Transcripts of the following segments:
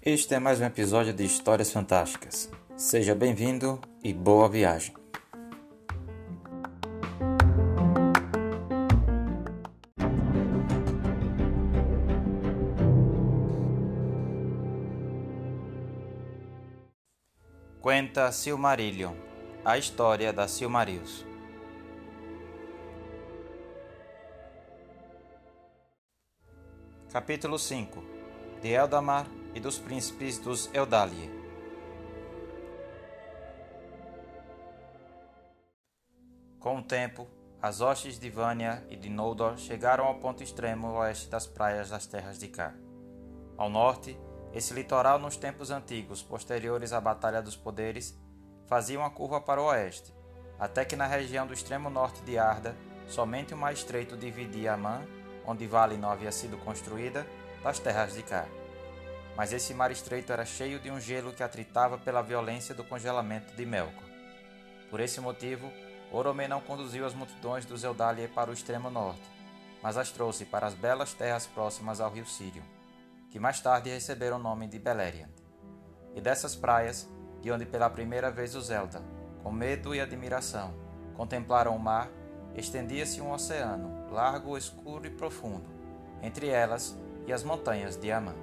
Este é mais um episódio de Histórias Fantásticas. Seja bem-vindo e boa viagem. Cuenta Silmarillion, a história da Silmarils. Capítulo 5 De Eldamar e dos príncipes dos Eldalie. Com o tempo, as hostes de Vânia e de Noldor chegaram ao ponto extremo oeste das praias das terras de Cá. Ao norte, esse litoral nos tempos antigos, posteriores à Batalha dos Poderes, fazia uma curva para o oeste, até que na região do extremo norte de Arda, somente o mais estreito dividia Amã, onde Valinor havia sido construída, das terras de Cá mas esse mar estreito era cheio de um gelo que atritava pela violência do congelamento de Melkor. Por esse motivo, Oromê não conduziu as multidões dos Eldalie para o extremo norte, mas as trouxe para as belas terras próximas ao rio Sirion, que mais tarde receberam o nome de Beleriand. E dessas praias, de onde pela primeira vez os Elda, com medo e admiração, contemplaram o mar, estendia-se um oceano, largo, escuro e profundo, entre elas e as montanhas de Amã.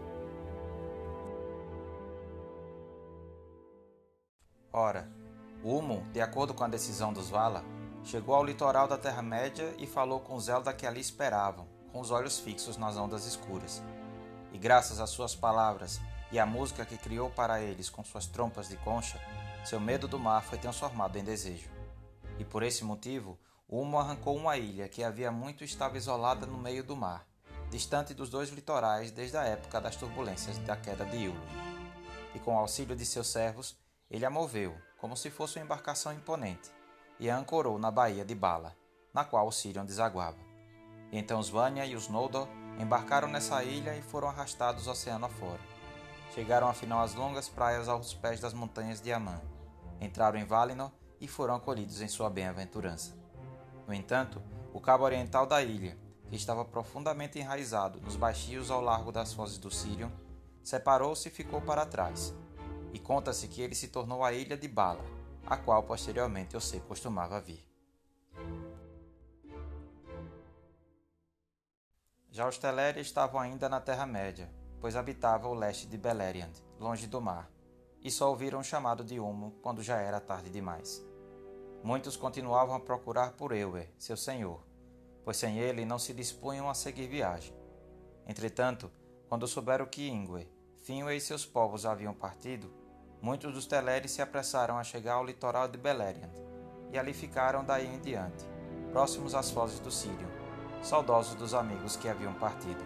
Ora, Humo, de acordo com a decisão dos Vala, chegou ao litoral da Terra-média e falou com os Zelda que ali esperavam, com os olhos fixos nas ondas escuras. E graças às suas palavras e à música que criou para eles com suas trompas de concha, seu medo do mar foi transformado em desejo. E por esse motivo, Humo arrancou uma ilha que havia muito estava isolada no meio do mar, distante dos dois litorais desde a época das turbulências da queda de Ulu. E com auxílio de seus servos, ele a moveu, como se fosse uma embarcação imponente, e a ancorou na baía de Bala, na qual o Sirion desaguava. E então os Vanya e os Noldor embarcaram nessa ilha e foram arrastados oceano afora. Chegaram afinal às longas praias aos pés das montanhas de Amã, entraram em Valinor e foram acolhidos em sua bem-aventurança. No entanto, o cabo oriental da ilha, que estava profundamente enraizado nos baixios ao largo das fozes do Sirion, separou-se e ficou para trás, e conta-se que ele se tornou a ilha de Bala, a qual posteriormente Osei costumava vir. Já os Teleri estavam ainda na Terra-média, pois habitavam o leste de Beleriand, longe do mar, e só ouviram o chamado de Humo quando já era tarde demais. Muitos continuavam a procurar por Ewer, seu senhor, pois sem ele não se dispunham a seguir viagem. Entretanto, quando souberam que Ingwe, Finwë e seus povos haviam partido, Muitos dos Teleri se apressaram a chegar ao litoral de Beleriand, e ali ficaram daí em diante, próximos às fozes do Sírio, saudosos dos amigos que haviam partido.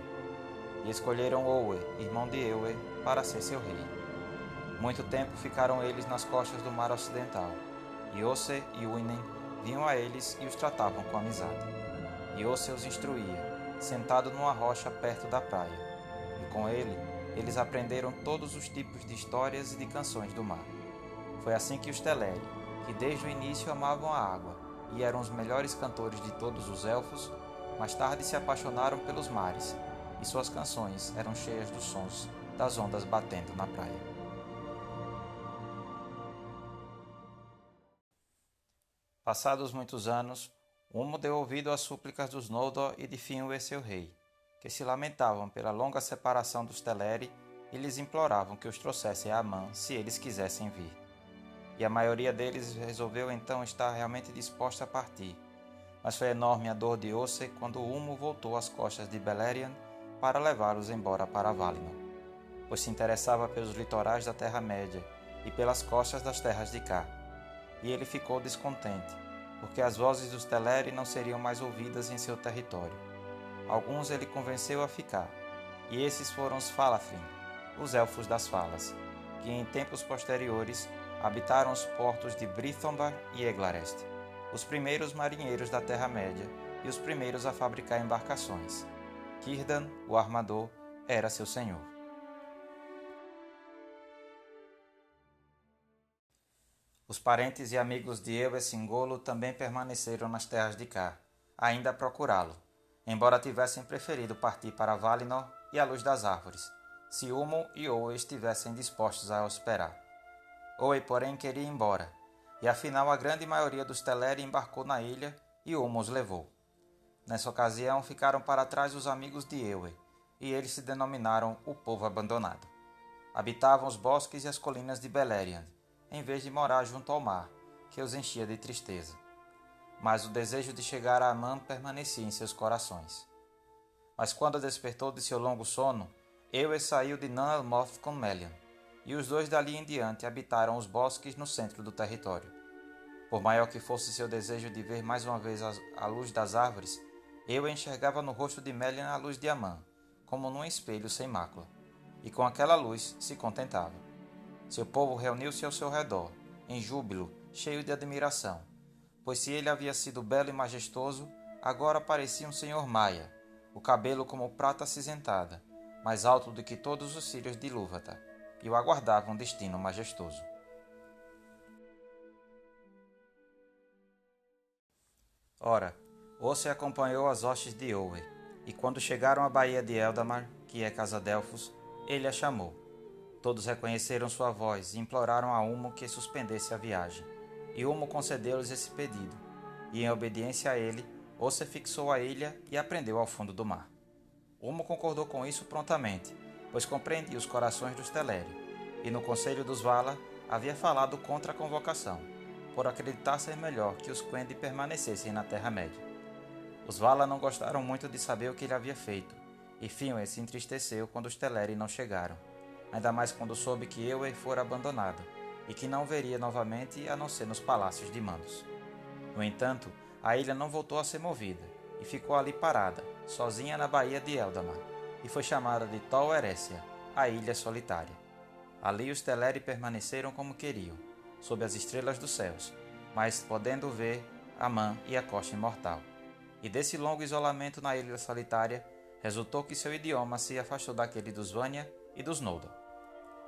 E escolheram Owe, irmão de Ewe, para ser seu rei. Muito tempo ficaram eles nas costas do mar ocidental, e Ose e Uinen vinham a eles e os tratavam com amizade. E Ose os instruía, sentado numa rocha perto da praia, e com ele eles aprenderam todos os tipos de histórias e de canções do mar. Foi assim que os Teleri, que desde o início amavam a água e eram os melhores cantores de todos os elfos, mais tarde se apaixonaram pelos mares, e suas canções eram cheias dos sons das ondas batendo na praia. Passados muitos anos, Humo deu ouvido às súplicas dos Noldor e de Finwë seu rei, que se lamentavam pela longa separação dos Teleri e lhes imploravam que os trouxessem a Amã se eles quisessem vir. E a maioria deles resolveu então estar realmente disposta a partir. Mas foi enorme a dor de Osse quando Humo voltou às costas de Beleriand para levá-los embora para Valinor, pois se interessava pelos litorais da Terra-média e pelas costas das terras de cá. E ele ficou descontente, porque as vozes dos Teleri não seriam mais ouvidas em seu território Alguns ele convenceu a ficar, e esses foram os Falafin, os Elfos das Falas, que em tempos posteriores habitaram os portos de Brithombar e Eglarest, os primeiros marinheiros da Terra-média e os primeiros a fabricar embarcações. Círdan, o armador, era seu senhor. Os parentes e amigos de Ewe Singolo também permaneceram nas terras de Cá, ainda a procurá-lo, embora tivessem preferido partir para Valinor e a luz das árvores, se Humo e Owe estivessem dispostos a esperar. Owe, porém, queria ir embora, e afinal a grande maioria dos Teleri embarcou na ilha e Humo os levou. Nessa ocasião ficaram para trás os amigos de Ewe, e eles se denominaram o povo abandonado. Habitavam os bosques e as colinas de Beleriand, em vez de morar junto ao mar, que os enchia de tristeza. Mas o desejo de chegar a Amã permanecia em seus corações. Mas quando despertou de seu longo sono, Ewe saiu de Nanalmoth com Melian, e os dois dali em diante habitaram os bosques no centro do território. Por maior que fosse seu desejo de ver mais uma vez a luz das árvores, eu enxergava no rosto de Melian a luz de Amã, como num espelho sem mácula, e com aquela luz se contentava. Seu povo reuniu-se ao seu redor, em júbilo, cheio de admiração, pois se ele havia sido belo e majestoso, agora parecia um senhor maia, o cabelo como prata acinzentada, mais alto do que todos os cílios de Lúvata, e o aguardava um destino majestoso. Ora, Osse acompanhou as hostes de Owe, e quando chegaram à baía de Eldamar, que é casa Delfos, ele a chamou. Todos reconheceram sua voz e imploraram a Humo que suspendesse a viagem. E Humo concedeu-lhes esse pedido, e em obediência a ele, Osse fixou a ilha e aprendeu ao fundo do mar. Humo concordou com isso prontamente, pois compreendia os corações dos Teleri, e no conselho dos Vala havia falado contra a convocação, por acreditar ser melhor que os Quendi permanecessem na Terra-média. Os Vala não gostaram muito de saber o que ele havia feito, e Finwë se entristeceu quando os Teleri não chegaram, ainda mais quando soube que Ewe fora abandonado, e que não veria novamente a não ser nos palácios de Mandos. No entanto, a ilha não voltou a ser movida, e ficou ali parada, sozinha na baía de Eldamar, e foi chamada de Tol Erécia, a Ilha Solitária. Ali os Teleri permaneceram como queriam, sob as estrelas dos céus, mas podendo ver Amã e a costa imortal e desse longo isolamento na ilha solitária, resultou que seu idioma se afastou daquele dos Vanya e dos Noldor.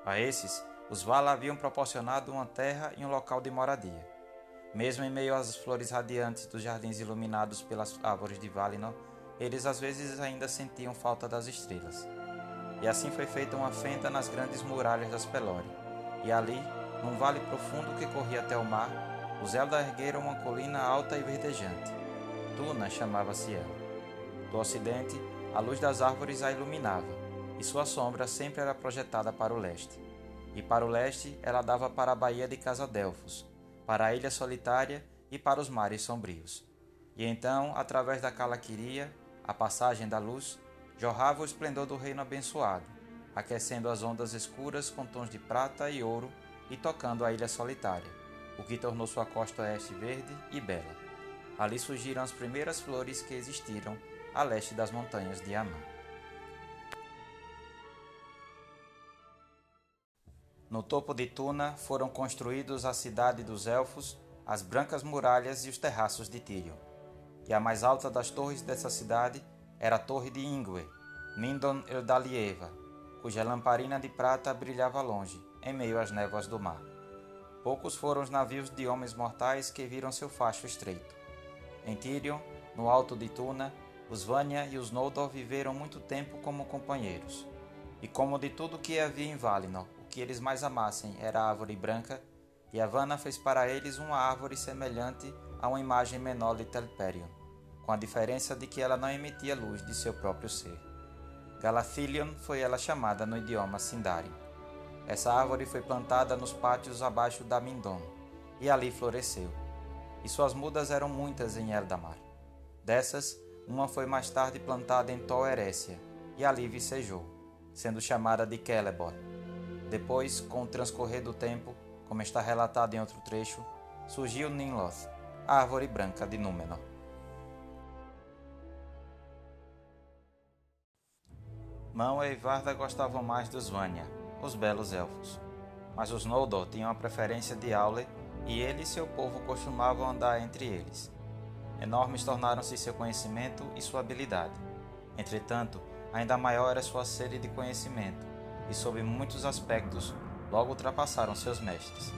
A esses, os Vala haviam proporcionado uma terra e um local de moradia. Mesmo em meio às flores radiantes dos jardins iluminados pelas árvores de Valinor, eles às vezes ainda sentiam falta das estrelas. E assim foi feita uma fenda nas grandes muralhas das Pelori, e ali, num vale profundo que corria até o mar, os Eldar ergueram uma colina alta e verdejante Tuna chamava-se ela. Do ocidente, a luz das árvores a iluminava, e sua sombra sempre era projetada para o leste. E para o leste, ela dava para a baía de Casadelfos, para a ilha solitária e para os mares sombrios. E então, através da Calaquiria, a passagem da luz, jorrava o esplendor do reino abençoado, aquecendo as ondas escuras com tons de prata e ouro e tocando a ilha solitária, o que tornou sua costa oeste verde e bela. Ali surgiram as primeiras flores que existiram a leste das montanhas de Amã. No topo de Tuna foram construídos a cidade dos Elfos, as brancas muralhas e os terraços de Tirion. E a mais alta das torres dessa cidade era a Torre de Ingwe, Mindon Eldalieva, cuja lamparina de prata brilhava longe, em meio às névoas do mar. Poucos foram os navios de homens mortais que viram seu facho estreito. Em Tirion, no alto de Tuna, os Vanya e os Noldor viveram muito tempo como companheiros. E como de tudo que havia em Valinor, que eles mais amassem era a árvore branca, Yavanna fez para eles uma árvore semelhante a uma imagem menor de Telperion, com a diferença de que ela não emitia luz de seu próprio ser. Galathilion foi ela chamada no idioma Sindarin. Essa árvore foi plantada nos pátios abaixo da Mindon, e ali floresceu e suas mudas eram muitas em Eldamar. Dessas, uma foi mais tarde plantada em Tol Erécia, e ali vicejou, sendo chamada de Celebor. Depois, com o transcorrer do tempo, como está relatado em outro trecho, surgiu Ninloth, a árvore branca de Númenor. Mão e Varda gostavam mais dos Vanya, os belos elfos, mas os Noldor tinham a preferência de Aule e ele e seu povo costumavam andar entre eles. Enormes tornaram-se seu conhecimento e sua habilidade. Entretanto, ainda maior era sua sede de conhecimento, e sob muitos aspectos logo ultrapassaram seus mestres.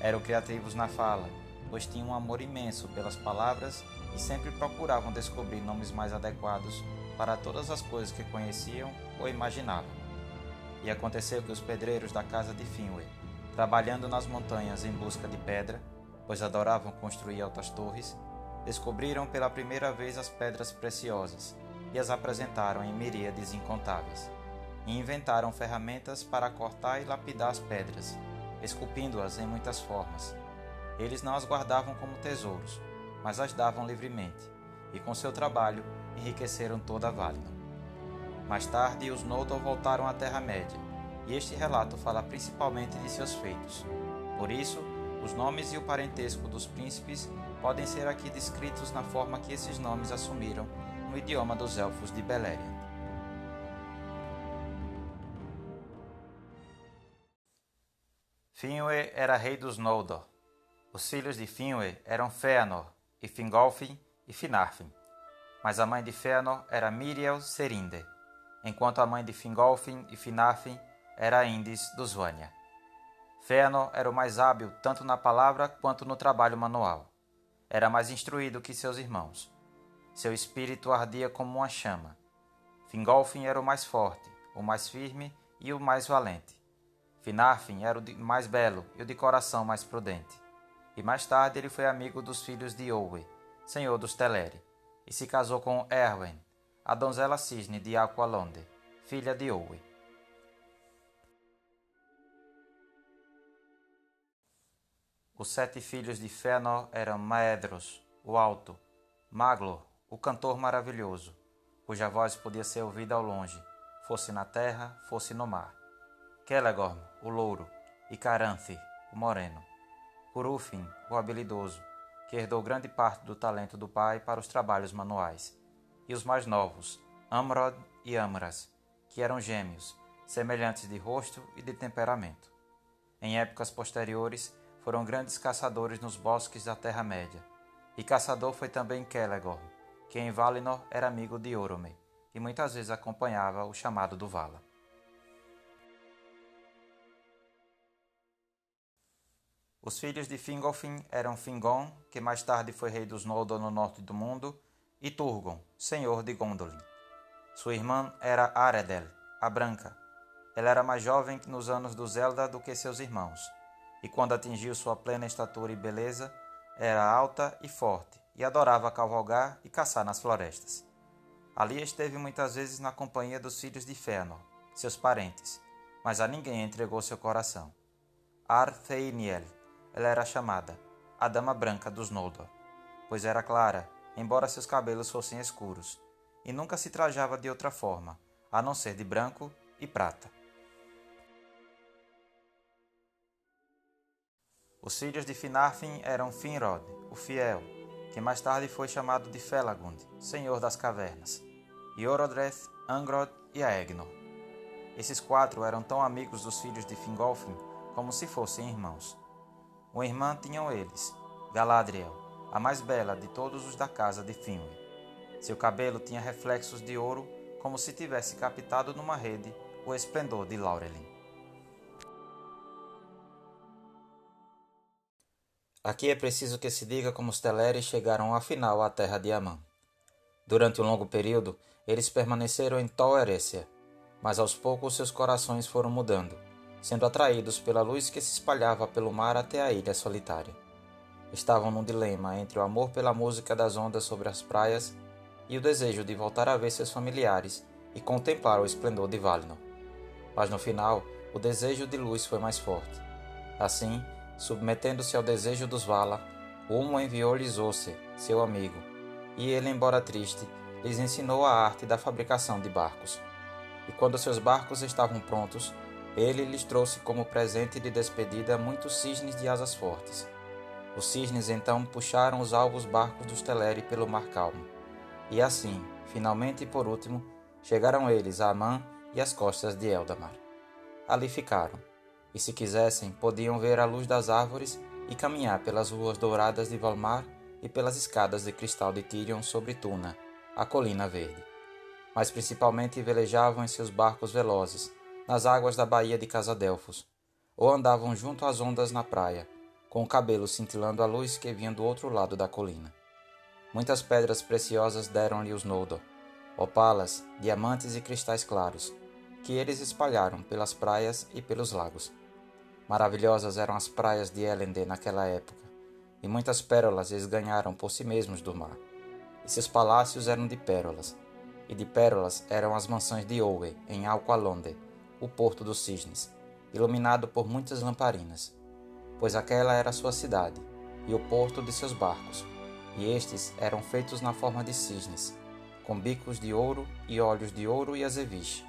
Eram criativos na fala, pois tinham um amor imenso pelas palavras e sempre procuravam descobrir nomes mais adequados para todas as coisas que conheciam ou imaginavam. E aconteceu que os pedreiros da casa de Finwë, trabalhando nas montanhas em busca de pedra, pois adoravam construir altas torres, descobriram pela primeira vez as pedras preciosas e as apresentaram em miríades incontáveis. E inventaram ferramentas para cortar e lapidar as pedras, esculpindo-as em muitas formas. Eles não as guardavam como tesouros, mas as davam livremente, e com seu trabalho enriqueceram toda a Valinor. Mais tarde, os Noldor voltaram à Terra-média, e este relato fala principalmente de seus feitos. Por isso, os nomes e o parentesco dos príncipes podem ser aqui descritos na forma que esses nomes assumiram no idioma dos elfos de Beleriand. Finwë era rei dos Noldor. Os filhos de Finwë eram Fëanor, e Fingolfin e Finarfin. Mas a mãe de Fëanor era Miriel Serinde, enquanto a mãe de Fingolfin e Finarfin era Indis dos Vanya. Fëanor era o mais hábil tanto na palavra quanto no trabalho manual. Era mais instruído que seus irmãos. Seu espírito ardia como uma chama. Fingolfin era o mais forte, o mais firme e o mais valente. Finarfin era o mais belo e o de coração mais prudente. E mais tarde ele foi amigo dos filhos de Owe, senhor dos Teleri, e se casou com Erwen, a donzela cisne de Aqualonde, filha de Owe. Os sete filhos de Fëanor eram Maedros, o Alto, Maglor, o Cantor Maravilhoso, cuja voz podia ser ouvida ao longe, fosse na terra, fosse no mar. Celegorm, o Louro, e Caranthi, o Moreno. Curufin, o habilidoso, que herdou grande parte do talento do pai para os trabalhos manuais. E os mais novos, Amrod e Amras, que eram gêmeos, semelhantes de rosto e de temperamento. Em épocas posteriores, foram grandes caçadores nos bosques da Terra-média. E caçador foi também Celegorm, que em Valinor era amigo de Orome, e muitas vezes acompanhava o chamado do Vala. Os filhos de Fingolfin eram Fingon, que mais tarde foi rei dos Noldor no norte do mundo, e Turgon, senhor de Gondolin. Sua irmã era Aredel, a Branca. Ela era mais jovem nos anos do Zelda do que seus irmãos, e quando atingiu sua plena estatura e beleza, era alta e forte, e adorava cavalgar e caçar nas florestas. Ali esteve muitas vezes na companhia dos filhos de Fëanor, seus parentes, mas a ninguém entregou seu coração. Artheiniel, ela era chamada a Dama Branca dos Noldor, pois era clara, embora seus cabelos fossem escuros, e nunca se trajava de outra forma, a não ser de branco e prata. Os filhos de Finarfin eram Finrod, o fiel, que mais tarde foi chamado de Felagund, Senhor das Cavernas, e Orodreth, Angrod e Aegnor. Esses quatro eram tão amigos dos filhos de Fingolfin como se fossem irmãos. Uma irmã tinham eles, Galadriel, a mais bela de todos os da casa de Finwë. Seu cabelo tinha reflexos de ouro, como se tivesse captado numa rede o esplendor de Laurelin. Aqui é preciso que se diga como os Teleri chegaram afinal à terra de Amã. Durante um longo período, eles permaneceram em Tol Eressëa, mas aos poucos seus corações foram mudando, sendo atraídos pela luz que se espalhava pelo mar até a ilha solitária. Estavam num dilema entre o amor pela música das ondas sobre as praias e o desejo de voltar a ver seus familiares e contemplar o esplendor de Valinor. Mas no final, o desejo de luz foi mais forte. Assim, Submetendo-se ao desejo dos Vala, Ulmo enviou-lhes seu amigo, e ele, embora triste, lhes ensinou a arte da fabricação de barcos. E quando seus barcos estavam prontos, ele lhes trouxe como presente de despedida muitos cisnes de asas fortes. Os cisnes então puxaram os alvos barcos dos Teleri pelo mar calmo. E assim, finalmente e por último, chegaram eles a Amã e às costas de Eldamar. Ali ficaram e se quisessem, podiam ver a luz das árvores e caminhar pelas ruas douradas de Valmar e pelas escadas de cristal de Tirion sobre Tuna, a colina verde. Mas principalmente velejavam em seus barcos velozes, nas águas da baía de Casadelfos, ou andavam junto às ondas na praia, com o cabelo cintilando a luz que vinha do outro lado da colina. Muitas pedras preciosas deram-lhe os Noldor, opalas, diamantes e cristais claros, que eles espalharam pelas praias e pelos lagos. Maravilhosas eram as praias de Elendil naquela época, e muitas pérolas eles ganharam por si mesmos do mar. E seus palácios eram de pérolas, e de pérolas eram as mansões de Owe, em Alqualonde, o porto dos cisnes, iluminado por muitas lamparinas, pois aquela era sua cidade, e o porto de seus barcos, e estes eram feitos na forma de cisnes, com bicos de ouro e olhos de ouro e azeviche.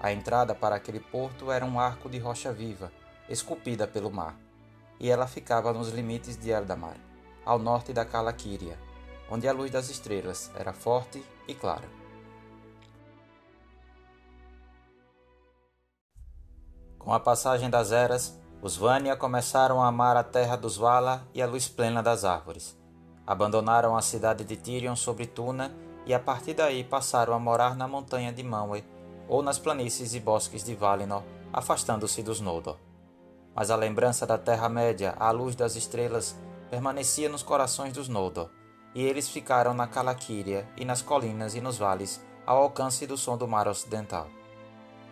A entrada para aquele porto era um arco de rocha viva, esculpida pelo mar, e ela ficava nos limites de Eldamar, ao norte da Calaquíria, onde a luz das estrelas era forte e clara. Com a passagem das eras, os Vanya começaram a amar a terra dos Vala e a luz plena das árvores. Abandonaram a cidade de Tirion sobre Tuna e a partir daí passaram a morar na montanha de Manwë ou nas planícies e bosques de Valinor, afastando-se dos Noldor. Mas a lembrança da Terra-média à luz das estrelas permanecia nos corações dos Noldor, e eles ficaram na Calaquíria e nas colinas e nos vales, ao alcance do som do mar ocidental.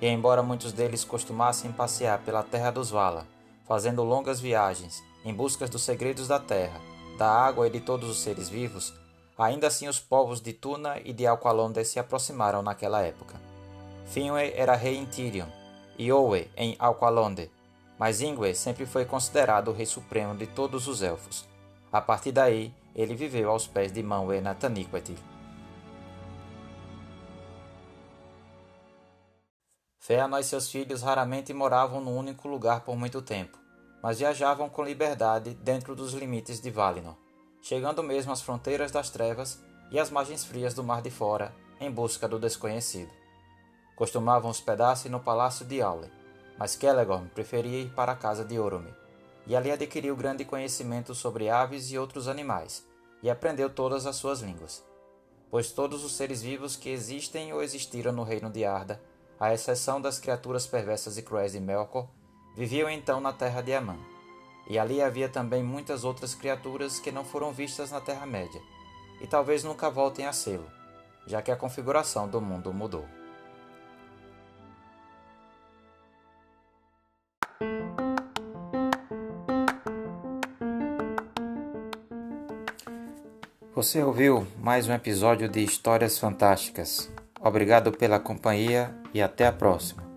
E embora muitos deles costumassem passear pela terra dos Vala, fazendo longas viagens em busca dos segredos da terra, da água e de todos os seres vivos, ainda assim os povos de Tuna e de Alqualonde se aproximaram naquela época. Finwë era rei em Tirion, e Owe em Alqualonde, mas Ingwe sempre foi considerado o rei supremo de todos os elfos. A partir daí, ele viveu aos pés de Manwë na Fëanor e seus filhos raramente moravam num único lugar por muito tempo mas viajavam com liberdade dentro dos limites de Valinor, chegando mesmo às fronteiras das trevas e às margens frias do Mar de Fora em busca do desconhecido. Costumavam hospedar-se no palácio de Aule, mas Celegorm preferia ir para a casa de Orome, e ali adquiriu grande conhecimento sobre aves e outros animais, e aprendeu todas as suas línguas. Pois todos os seres vivos que existem ou existiram no reino de Arda, à exceção das criaturas perversas e cruéis de Melkor, Viviam então na terra de Amã. E ali havia também muitas outras criaturas que não foram vistas na Terra-média, e talvez nunca voltem a sê-lo, já que a configuração do mundo mudou. Você ouviu mais um episódio de Histórias Fantásticas. Obrigado pela companhia e até a próxima.